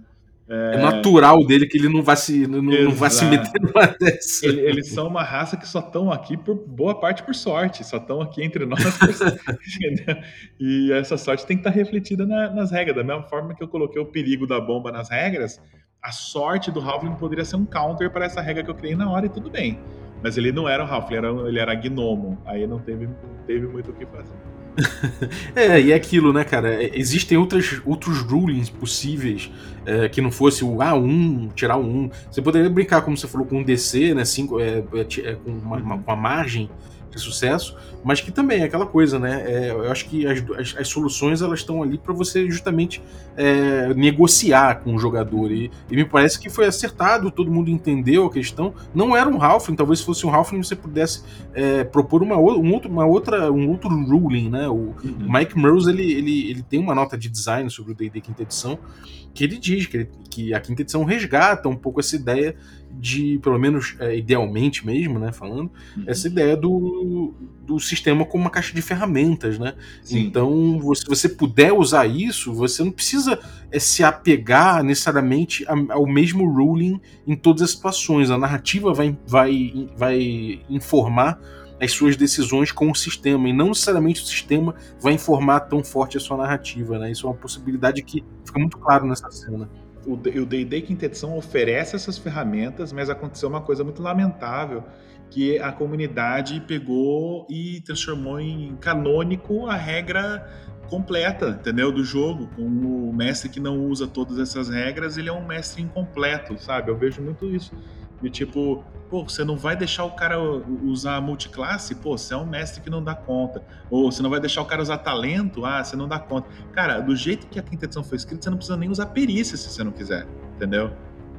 [SPEAKER 6] É... é... natural dele que ele não vai se, não, não vai se meter numa
[SPEAKER 1] dessa. Ele, eles são uma raça que só estão aqui por boa parte por sorte, só estão aqui entre nós. e essa sorte tem que estar refletida na, nas regras. Da mesma forma que eu coloquei o perigo da bomba nas regras, a sorte do Halfling poderia ser um counter para essa regra que eu criei na hora e tudo bem. Mas ele não era o Ralph, ele era, ele era gnomo. Aí não teve, não teve muito o que fazer.
[SPEAKER 6] é, e é aquilo, né, cara? É, existem outras, outros rulings possíveis é, que não fosse o ah, um, tirar o um. Você poderia brincar, como você falou, com um DC, né? Cinco, é, é, é com uma, uma, uma margem de sucesso, mas que também é aquela coisa, né? É, eu acho que as, as, as soluções elas estão ali para você justamente é, negociar com o jogador e, e, me parece que foi acertado, todo mundo entendeu a questão. Não era um Halfling, talvez se fosse um Halfling você pudesse é, propor uma, um outro, uma outra, um outro ruling, né? O uhum. Mike Merles ele, ele, ele tem uma nota de design sobre o D&D quinta edição que ele diz que, ele, que a quinta edição resgata um pouco essa ideia de, pelo menos é, idealmente mesmo, né, falando, uhum. essa ideia do, do sistema como uma caixa de ferramentas, né? Sim. Então, se você puder usar isso, você não precisa é, se apegar necessariamente ao mesmo ruling em todas as situações. A narrativa vai, vai, vai informar as suas decisões com o sistema, e não necessariamente o sistema vai informar tão forte a sua narrativa, né? Isso é uma possibilidade que fica muito claro nessa cena.
[SPEAKER 1] O D&D Quinta Edição oferece essas ferramentas, mas aconteceu uma coisa muito lamentável, que a comunidade pegou e transformou em canônico a regra completa, entendeu? Do jogo. Com o mestre que não usa todas essas regras, ele é um mestre incompleto, sabe? Eu vejo muito isso. E tipo, pô, você não vai deixar o cara usar multiclasse? Pô, você é um mestre que não dá conta. Ou você não vai deixar o cara usar talento? Ah, você não dá conta. Cara, do jeito que a quinta edição foi escrita, você não precisa nem usar perícia se você não quiser, entendeu?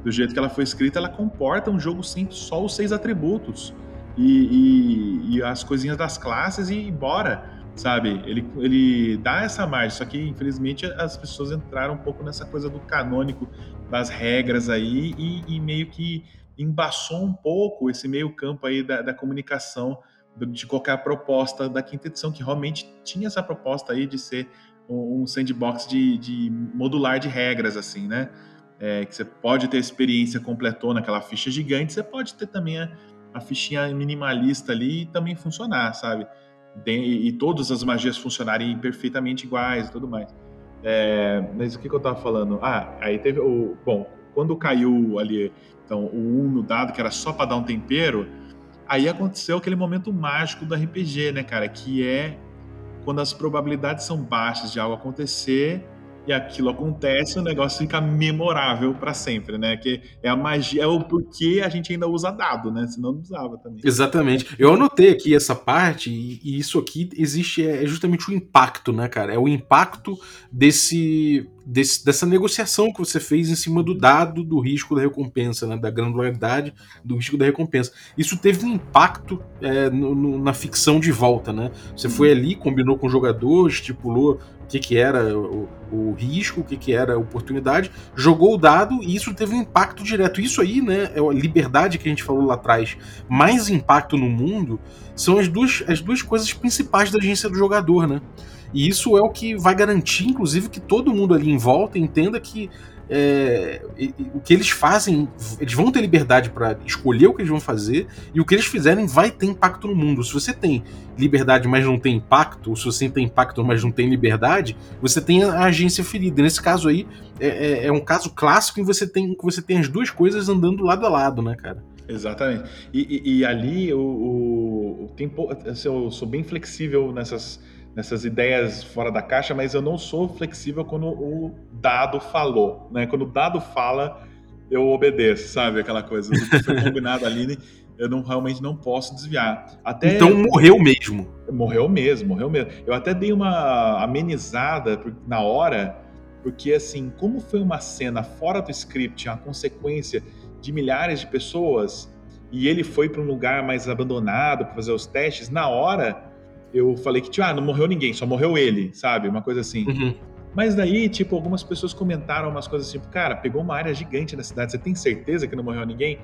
[SPEAKER 1] Do jeito que ela foi escrita, ela comporta um jogo sem só os seis atributos. E, e, e as coisinhas das classes e bora sabe? Ele, ele dá essa margem, só que infelizmente as pessoas entraram um pouco nessa coisa do canônico das regras aí e, e meio que embaçou um pouco esse meio campo aí da, da comunicação de qualquer proposta da quinta edição, que realmente tinha essa proposta aí de ser um sandbox de, de modular de regras, assim, né? É, que você pode ter experiência completona, aquela ficha gigante, você pode ter também a, a fichinha minimalista ali e também funcionar, sabe? De, e todas as magias funcionarem perfeitamente iguais e tudo mais. É, mas o que, que eu tava falando? Ah, aí teve o. Bom, quando caiu ali então, o 1 no dado, que era só para dar um tempero, aí aconteceu aquele momento mágico do RPG, né, cara? Que é quando as probabilidades são baixas de algo acontecer e aquilo acontece, o negócio fica memorável para sempre, né? Que é a magia, é o porquê a gente ainda usa dado, né? Senão não usava também.
[SPEAKER 6] Exatamente. Eu anotei aqui essa parte e, isso aqui existe é justamente o impacto, né, cara? É o impacto desse, desse dessa negociação que você fez em cima do dado do risco da recompensa, né? Da granularidade do risco da recompensa. Isso teve um impacto é, no, no, na ficção de volta, né? Você foi ali, combinou com o jogador, estipulou que, que era o, o risco, o que, que era a oportunidade, jogou o dado e isso teve um impacto direto. Isso aí, né, é a liberdade que a gente falou lá atrás, mais impacto no mundo, são as duas, as duas coisas principais da agência do jogador, né? E isso é o que vai garantir, inclusive, que todo mundo ali em volta entenda que é, o que eles fazem, eles vão ter liberdade para escolher o que eles vão fazer e o que eles fizerem vai ter impacto no mundo. Se você tem liberdade, mas não tem impacto, ou se você tem impacto, mas não tem liberdade, você tem a agência ferida. Nesse caso aí, é, é, é um caso clássico em você tem que você tem as duas coisas andando lado a lado, né, cara?
[SPEAKER 1] Exatamente. E, e, e ali o, o, o tempo, assim, eu sou bem flexível nessas nessas ideias fora da caixa, mas eu não sou flexível quando o dado falou, né? Quando o dado fala, eu obedeço, sabe? Aquela coisa que foi combinado ali, eu não realmente não posso desviar.
[SPEAKER 6] Até então morreu mesmo.
[SPEAKER 1] Morreu mesmo, morreu mesmo. Eu até dei uma amenizada na hora, porque assim, como foi uma cena fora do script, a consequência de milhares de pessoas, e ele foi para um lugar mais abandonado para fazer os testes, na hora eu falei que, tipo, ah, não morreu ninguém, só morreu ele, sabe? Uma coisa assim. Uhum. Mas daí, tipo, algumas pessoas comentaram umas coisas tipo, cara, pegou uma área gigante na cidade, você tem certeza que não morreu ninguém?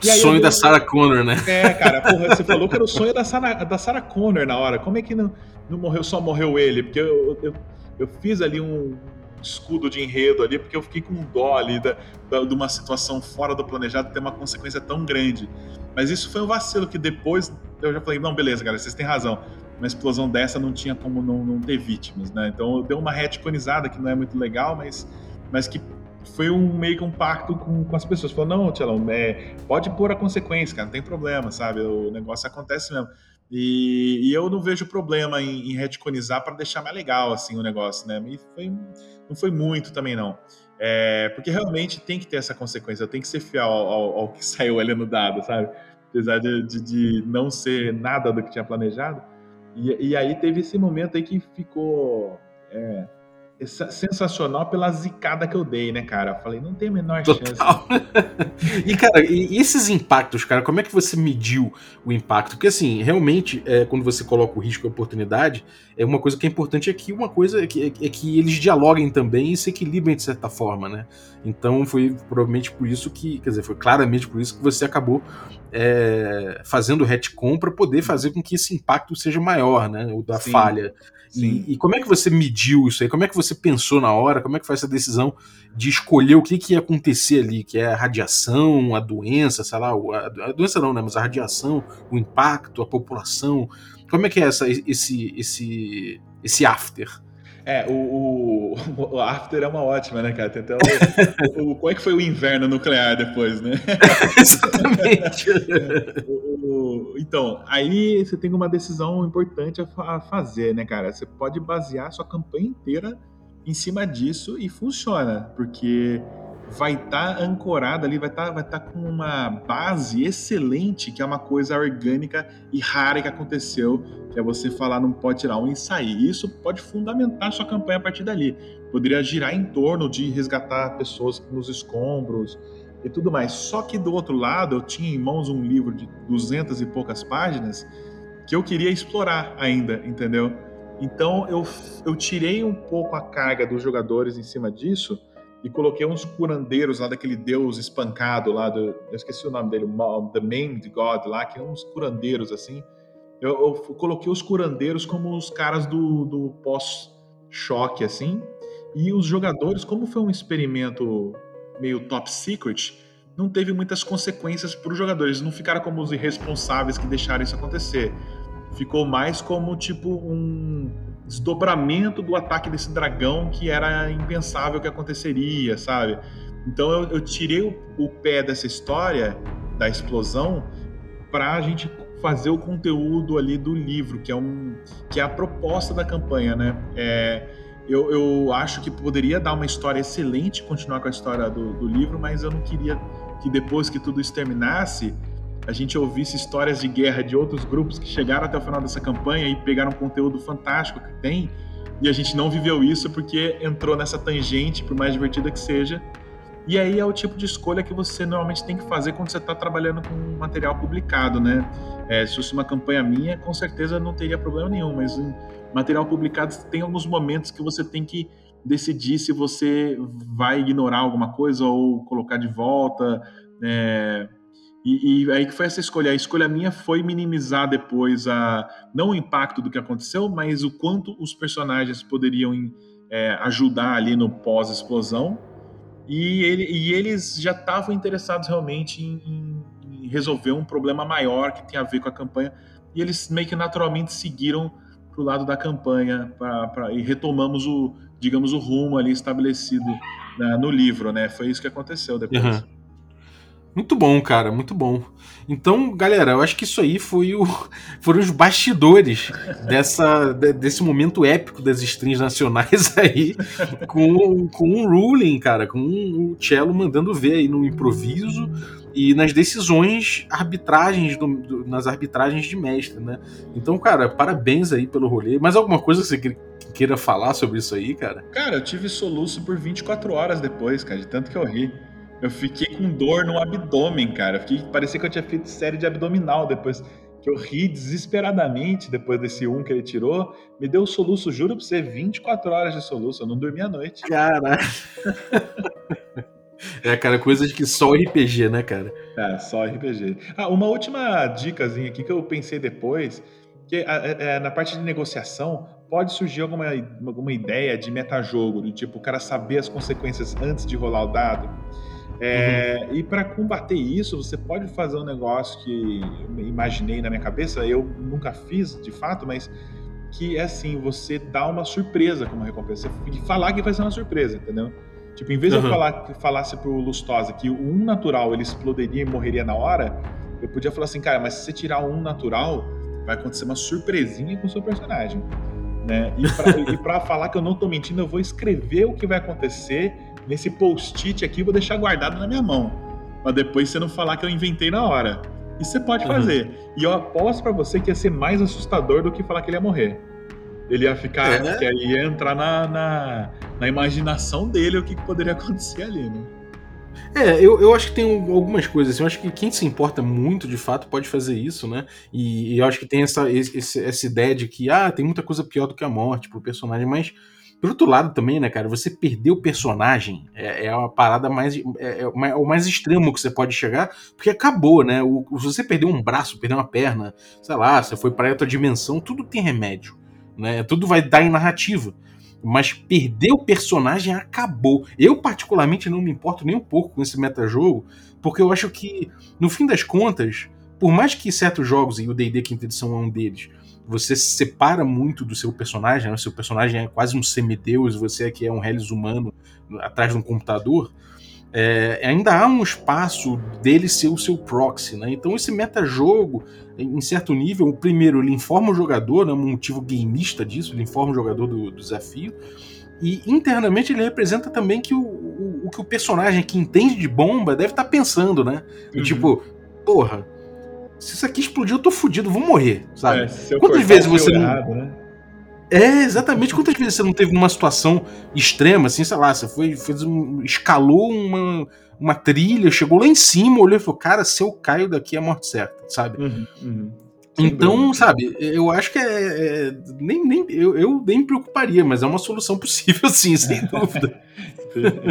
[SPEAKER 6] sonho da Sarah Connor, né?
[SPEAKER 1] É, cara, porra, você falou que era o sonho da Sarah, da Sarah Connor na hora. Como é que não, não morreu, só morreu ele? Porque eu, eu, eu fiz ali um escudo de enredo ali, porque eu fiquei com dó ali da, da, de uma situação fora do planejado ter uma consequência tão grande. Mas isso foi um vacilo que depois eu já falei, não, beleza, cara, vocês têm razão uma explosão dessa não tinha como não, não ter vítimas, né? Então deu uma retconizada que não é muito legal, mas, mas que foi um meio que um pacto com, com as pessoas. Falou, não, Tchelão, é, pode pôr a consequência, cara, não tem problema, sabe? O negócio acontece mesmo. E, e eu não vejo problema em, em retconizar para deixar mais legal, assim, o negócio, né? E foi, não foi muito também, não. É, porque realmente tem que ter essa consequência, tenho que ser fiel ao, ao, ao que saiu ali no dado, sabe? Apesar de, de, de não ser nada do que tinha planejado, e, e aí teve esse momento aí que ficou é, sensacional pela zicada que eu dei, né, cara? Eu falei, não tem a menor Total.
[SPEAKER 6] chance. e, cara, e esses impactos, cara, como é que você mediu o impacto? Porque, assim, realmente, é, quando você coloca o risco e a oportunidade, é uma coisa que é importante aqui, uma coisa é que, é, é que eles dialoguem também e se equilibrem de certa forma, né? Então foi provavelmente por isso que, quer dizer, foi claramente por isso que você acabou é, fazendo o retcon para poder fazer com que esse impacto seja maior, né? O da Sim. falha. E, e, como é que você mediu isso aí? Como é que você você pensou na hora? Como é que foi essa decisão de escolher o que, que ia acontecer ali? Que é a radiação, a doença, sei lá, a, a doença não, né? Mas a radiação, o impacto, a população. Como é que é essa, esse, esse, esse after?
[SPEAKER 1] É, o, o, o, After é uma ótima, né, cara? Tem até o, o, como é que foi o inverno nuclear depois, né?
[SPEAKER 6] Exatamente.
[SPEAKER 1] então, aí você tem uma decisão importante a, fazer, né, cara? Você pode basear sua campanha inteira em cima disso e funciona, porque vai estar tá ancorada ali, vai estar tá, vai tá com uma base excelente, que é uma coisa orgânica e rara que aconteceu, que é você falar não pode tirar um e sair. Isso pode fundamentar sua campanha a partir dali. Poderia girar em torno de resgatar pessoas nos escombros e tudo mais. Só que do outro lado, eu tinha em mãos um livro de duzentas e poucas páginas que eu queria explorar ainda, entendeu? Então eu, eu tirei um pouco a carga dos jogadores em cima disso e coloquei uns curandeiros lá daquele deus espancado lá, do, eu esqueci o nome dele, The Maimed God lá, que é uns curandeiros assim. Eu, eu coloquei os curandeiros como os caras do, do pós-choque assim, e os jogadores, como foi um experimento meio top secret, não teve muitas consequências para os jogadores, não ficaram como os irresponsáveis que deixaram isso acontecer. Ficou mais como tipo um desdobramento do ataque desse dragão que era impensável que aconteceria, sabe? Então eu, eu tirei o, o, pé dessa história da explosão para a gente fazer o conteúdo ali do livro, que é um que é a proposta da campanha, né? É, eu, eu acho que poderia dar uma história excelente, continuar com a história do, do livro, mas eu não queria que depois que tudo isso terminasse a gente ouvisse histórias de guerra de outros grupos que chegaram até o final dessa campanha e pegaram um conteúdo fantástico que tem, e a gente não viveu isso porque entrou nessa tangente, por mais divertida que seja. E aí é o tipo de escolha que você normalmente tem que fazer quando você está trabalhando com material publicado, né? É, se fosse uma campanha minha, com certeza não teria problema nenhum, mas material publicado tem alguns momentos que você tem que decidir se você vai ignorar alguma coisa ou colocar de volta. É, e, e, aí que foi essa escolha. A escolha minha foi minimizar depois a não o impacto do que aconteceu, mas o quanto os personagens poderiam é, ajudar ali no pós-explosão. E, ele, e, eles já estavam interessados realmente em, em, resolver um problema maior que tem a ver com a campanha. E eles meio que naturalmente seguiram para o lado da campanha pra, pra, e retomamos o, digamos, o rumo ali estabelecido né, no livro, né? Foi isso que aconteceu depois. Uhum.
[SPEAKER 6] Muito bom, cara, muito bom. Então, galera, eu acho que isso aí foi o, foram os bastidores dessa, desse momento épico das strings nacionais aí, com, com um ruling, cara, com o cello mandando ver aí no improviso e nas decisões, arbitragens, do, do, nas arbitragens de mestre, né? Então, cara, parabéns aí pelo rolê. Mais alguma coisa que você queira falar sobre isso aí, cara?
[SPEAKER 1] Cara, eu tive soluço por 24 horas depois, cara, de tanto que eu ri. Eu fiquei com dor no abdômen, cara. Fiquei, parecia que eu tinha feito série de abdominal depois. Que eu ri desesperadamente depois desse um que ele tirou. Me deu soluço, juro pra você, 24 horas de soluço. Eu não dormi à noite.
[SPEAKER 6] Caralho. É, cara, coisas que só RPG, né, cara?
[SPEAKER 1] É, só RPG. Ah, uma última dicasinha aqui que eu pensei depois, que é, é, na parte de negociação, pode surgir alguma, alguma ideia de metajogo, do tipo, o cara saber as consequências antes de rolar o dado. É, uhum. E para combater isso, você pode fazer um negócio que eu imaginei na minha cabeça, eu nunca fiz de fato, mas que é assim: você dá uma surpresa como recompensa. E falar que vai ser uma surpresa, entendeu? Tipo, em vez uhum. de eu falar, falasse pro Lustosa que o 1 natural ele explodiria e morreria na hora, eu podia falar assim, cara, mas se você tirar o 1 natural, vai acontecer uma surpresinha com o seu personagem. Né? E para falar que eu não tô mentindo, eu vou escrever o que vai acontecer nesse post-it aqui, vou deixar guardado na minha mão. Pra depois você não falar que eu inventei na hora. Isso você pode uhum. fazer. E eu aposto para você que ia ser mais assustador do que falar que ele ia morrer. Ele ia ficar. É, né? ia entrar na, na, na, imaginação dele o que, que poderia acontecer ali, né?
[SPEAKER 6] É, eu, eu acho que tem algumas coisas. Assim, eu acho que quem se importa muito, de fato, pode fazer isso, né? E, e eu acho que tem essa, esse, essa ideia de que, ah, tem muita coisa pior do que a morte pro personagem, mas por outro lado também, né, cara, você perder o personagem é, é a parada mais. É, é, o mais extremo que você pode chegar, porque acabou, né? O, se você perder um braço, perder uma perna, sei lá, você foi para outra dimensão, tudo tem remédio, né? Tudo vai dar em narrativa. Mas perder o personagem acabou. Eu, particularmente, não me importo nem um pouco com esse metajogo, porque eu acho que, no fim das contas, por mais que certos jogos, e o D&D Quinta Edição é um deles, você se separa muito do seu personagem, né? seu personagem é quase um semideus, você aqui é um reles humano atrás de um computador, é, ainda há um espaço dele ser o seu proxy, né? Então esse metajogo, em certo nível, o primeiro ele informa o jogador, né, um motivo gameista disso, ele informa o jogador do, do desafio, e internamente ele representa também que o, o, o, que o personagem que entende de bomba deve estar tá pensando, né? Uhum. Tipo, porra, se isso aqui explodir, eu tô fudido, vou morrer, sabe? É, Quantas vezes você não. Errado, né? É, exatamente. Quantas vezes você não teve uma situação extrema, assim, sei lá, você foi, fez um, escalou uma, uma trilha, chegou lá em cima, olhou e falou, cara, se eu caio daqui é morte certa, sabe? Uhum, uhum. Então, sabe, eu acho que é. é nem, nem, eu, eu nem me preocuparia, mas é uma solução possível, sim, sem dúvida.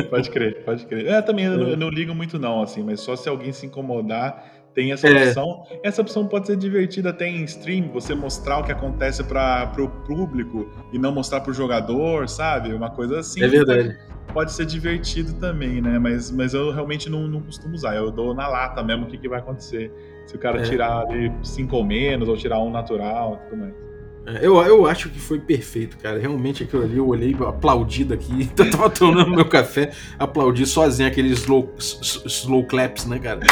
[SPEAKER 1] pode crer, pode crer. É, também eu não, eu não ligo muito, não, assim, mas só se alguém se incomodar tem essa é. opção. Essa opção pode ser divertida até em stream, você mostrar o que acontece para o público e não mostrar para o jogador, sabe? Uma coisa assim.
[SPEAKER 6] É verdade.
[SPEAKER 1] Pode, pode, ser divertido também, né? Mas, mas eu realmente não, não costumo usar. Eu dou na lata mesmo o que, que vai acontecer. Se o cara é. tirar ali cinco ou menos, ou tirar um natural e tudo mais.
[SPEAKER 6] É, eu, eu acho que foi perfeito, cara. Realmente aquilo ali, eu olhei aplaudido aqui. Eu tava tomando meu café, aplaudi sozinho aqueles slow, slow claps, né, cara?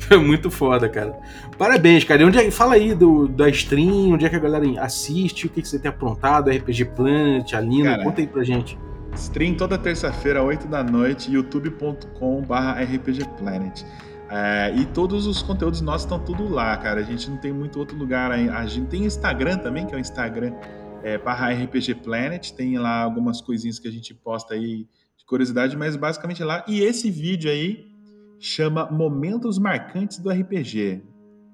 [SPEAKER 6] foi muito foda, cara. Parabéns, cara. E onde é, fala aí do, da stream, onde é que a galera assiste, o que, que você tem aprontado, RPG Planet, Alina, cara, conta aí pra gente.
[SPEAKER 1] Stream toda terça-feira, 8 da noite, youtube.com/rpgplanet. É, e todos os conteúdos nossos estão tudo lá, cara. A gente não tem muito outro lugar. A gente tem Instagram também, que é o Instagram é, barra RPG Planet. Tem lá algumas coisinhas que a gente posta aí de curiosidade, mas basicamente lá. E esse vídeo aí chama Momentos Marcantes do RPG.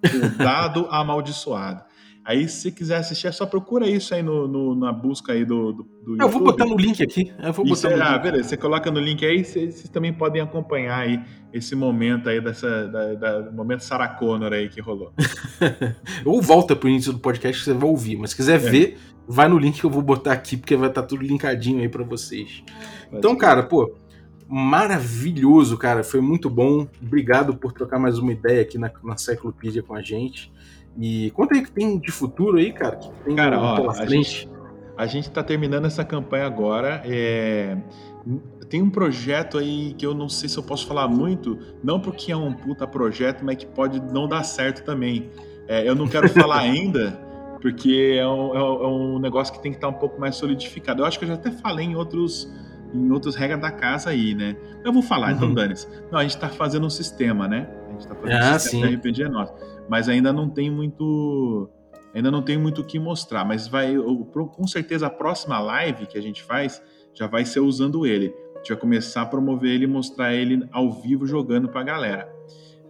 [SPEAKER 1] O dado amaldiçoado. Aí, se quiser assistir, é só procura isso aí no, no na busca aí do, do, do
[SPEAKER 6] Eu vou botar no link aqui. Eu vou botar
[SPEAKER 1] no ah, beleza. Você coloca no link aí, vocês também podem acompanhar aí esse momento aí dessa da, da momento Sarah Connor aí que rolou.
[SPEAKER 6] Ou volta pro início do podcast que você vai ouvir, mas se quiser é. ver, vai no link que eu vou botar aqui porque vai estar tá tudo linkadinho aí para vocês. Então, ser. cara, pô, maravilhoso, cara. Foi muito bom. Obrigado por trocar mais uma ideia aqui na, na Cyclopedia com a gente. E conta aí que tem de futuro aí, cara. Que tem
[SPEAKER 1] cara, ó, a gente, a gente tá terminando essa campanha agora. É... Tem um projeto aí que eu não sei se eu posso falar muito, não porque é um puta projeto, mas que pode não dar certo também. É, eu não quero falar ainda, porque é um, é um, negócio que tem que estar tá um pouco mais solidificado. Eu acho que eu já até falei em outros em outras regras da casa aí, né? Eu vou falar, então, uhum. então, Danis. Não, a gente tá fazendo um sistema, né? A gente tá fazendo
[SPEAKER 6] ah,
[SPEAKER 1] um sistema sim. de RPG nosso mas ainda não tem muito ainda não tem muito o que mostrar, mas vai com certeza a próxima live que a gente faz já vai ser usando ele. A gente vai começar a promover ele e mostrar ele ao vivo jogando para a galera.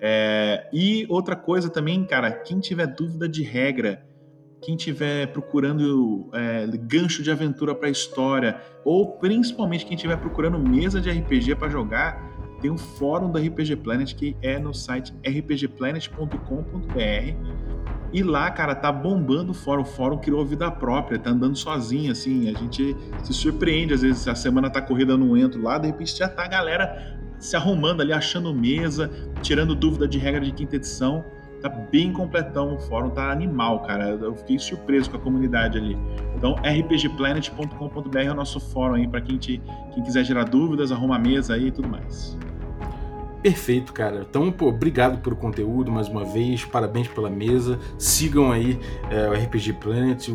[SPEAKER 1] É, e outra coisa também, cara, quem tiver dúvida de regra, quem tiver procurando é, gancho de aventura para história, ou principalmente quem tiver procurando mesa de RPG para jogar, tem um fórum da RPG Planet que é no site rpgplanet.com.br. E lá, cara, tá bombando o fórum. O fórum criou vida própria, tá andando sozinho, assim. A gente se surpreende, às vezes a semana tá corrida, não entro lá, de repente já tá a galera se arrumando ali, achando mesa, tirando dúvida de regra de quinta edição. Tá bem completão o fórum, tá animal, cara. Eu fiquei surpreso com a comunidade ali. Então, rpgplanet.com.br é o nosso fórum aí para quem, quem quiser gerar dúvidas, arruma mesa aí e tudo mais.
[SPEAKER 6] Perfeito, cara. Então, pô, obrigado pelo conteúdo mais uma vez, parabéns pela mesa. Sigam aí é, o RPG Planet, o,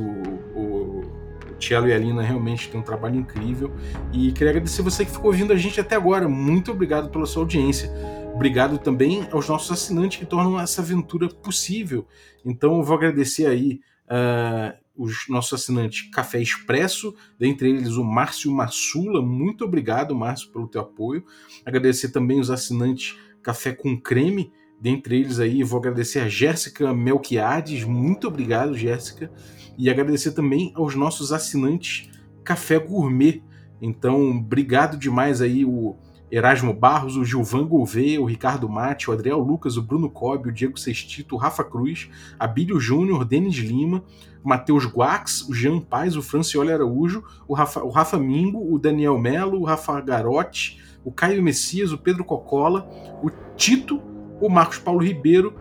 [SPEAKER 6] o, o Tielo e a Lina realmente têm um trabalho incrível. E queria agradecer você que ficou ouvindo a gente até agora. Muito obrigado pela sua audiência. Obrigado também aos nossos assinantes que tornam essa aventura possível. Então, eu vou agradecer aí uh, os nossos assinantes Café Expresso, dentre eles o Márcio Massula. Muito obrigado, Márcio, pelo teu apoio. Agradecer também os assinantes Café com Creme, dentre eles aí vou agradecer a Jéssica Melquiades. Muito obrigado, Jéssica. E agradecer também aos nossos assinantes Café Gourmet. Então, obrigado demais aí o Erasmo Barros, o Gilvan Gouveia, o Ricardo Mate, o Adriel Lucas, o Bruno Cobb, o Diego Sextito, o Rafa Cruz, Abílio Júnior, o Denis Lima, o Matheus Guax, o Jean Paz, o Francioli Araújo, o Rafa, o Rafa Mingo, o Daniel Melo, o Rafa Garotti, o Caio Messias, o Pedro Cocola, o Tito, o Marcos Paulo Ribeiro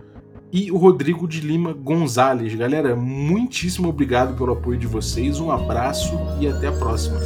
[SPEAKER 6] e o Rodrigo de Lima Gonzalez. Galera, muitíssimo obrigado pelo apoio de vocês, um abraço e até a próxima.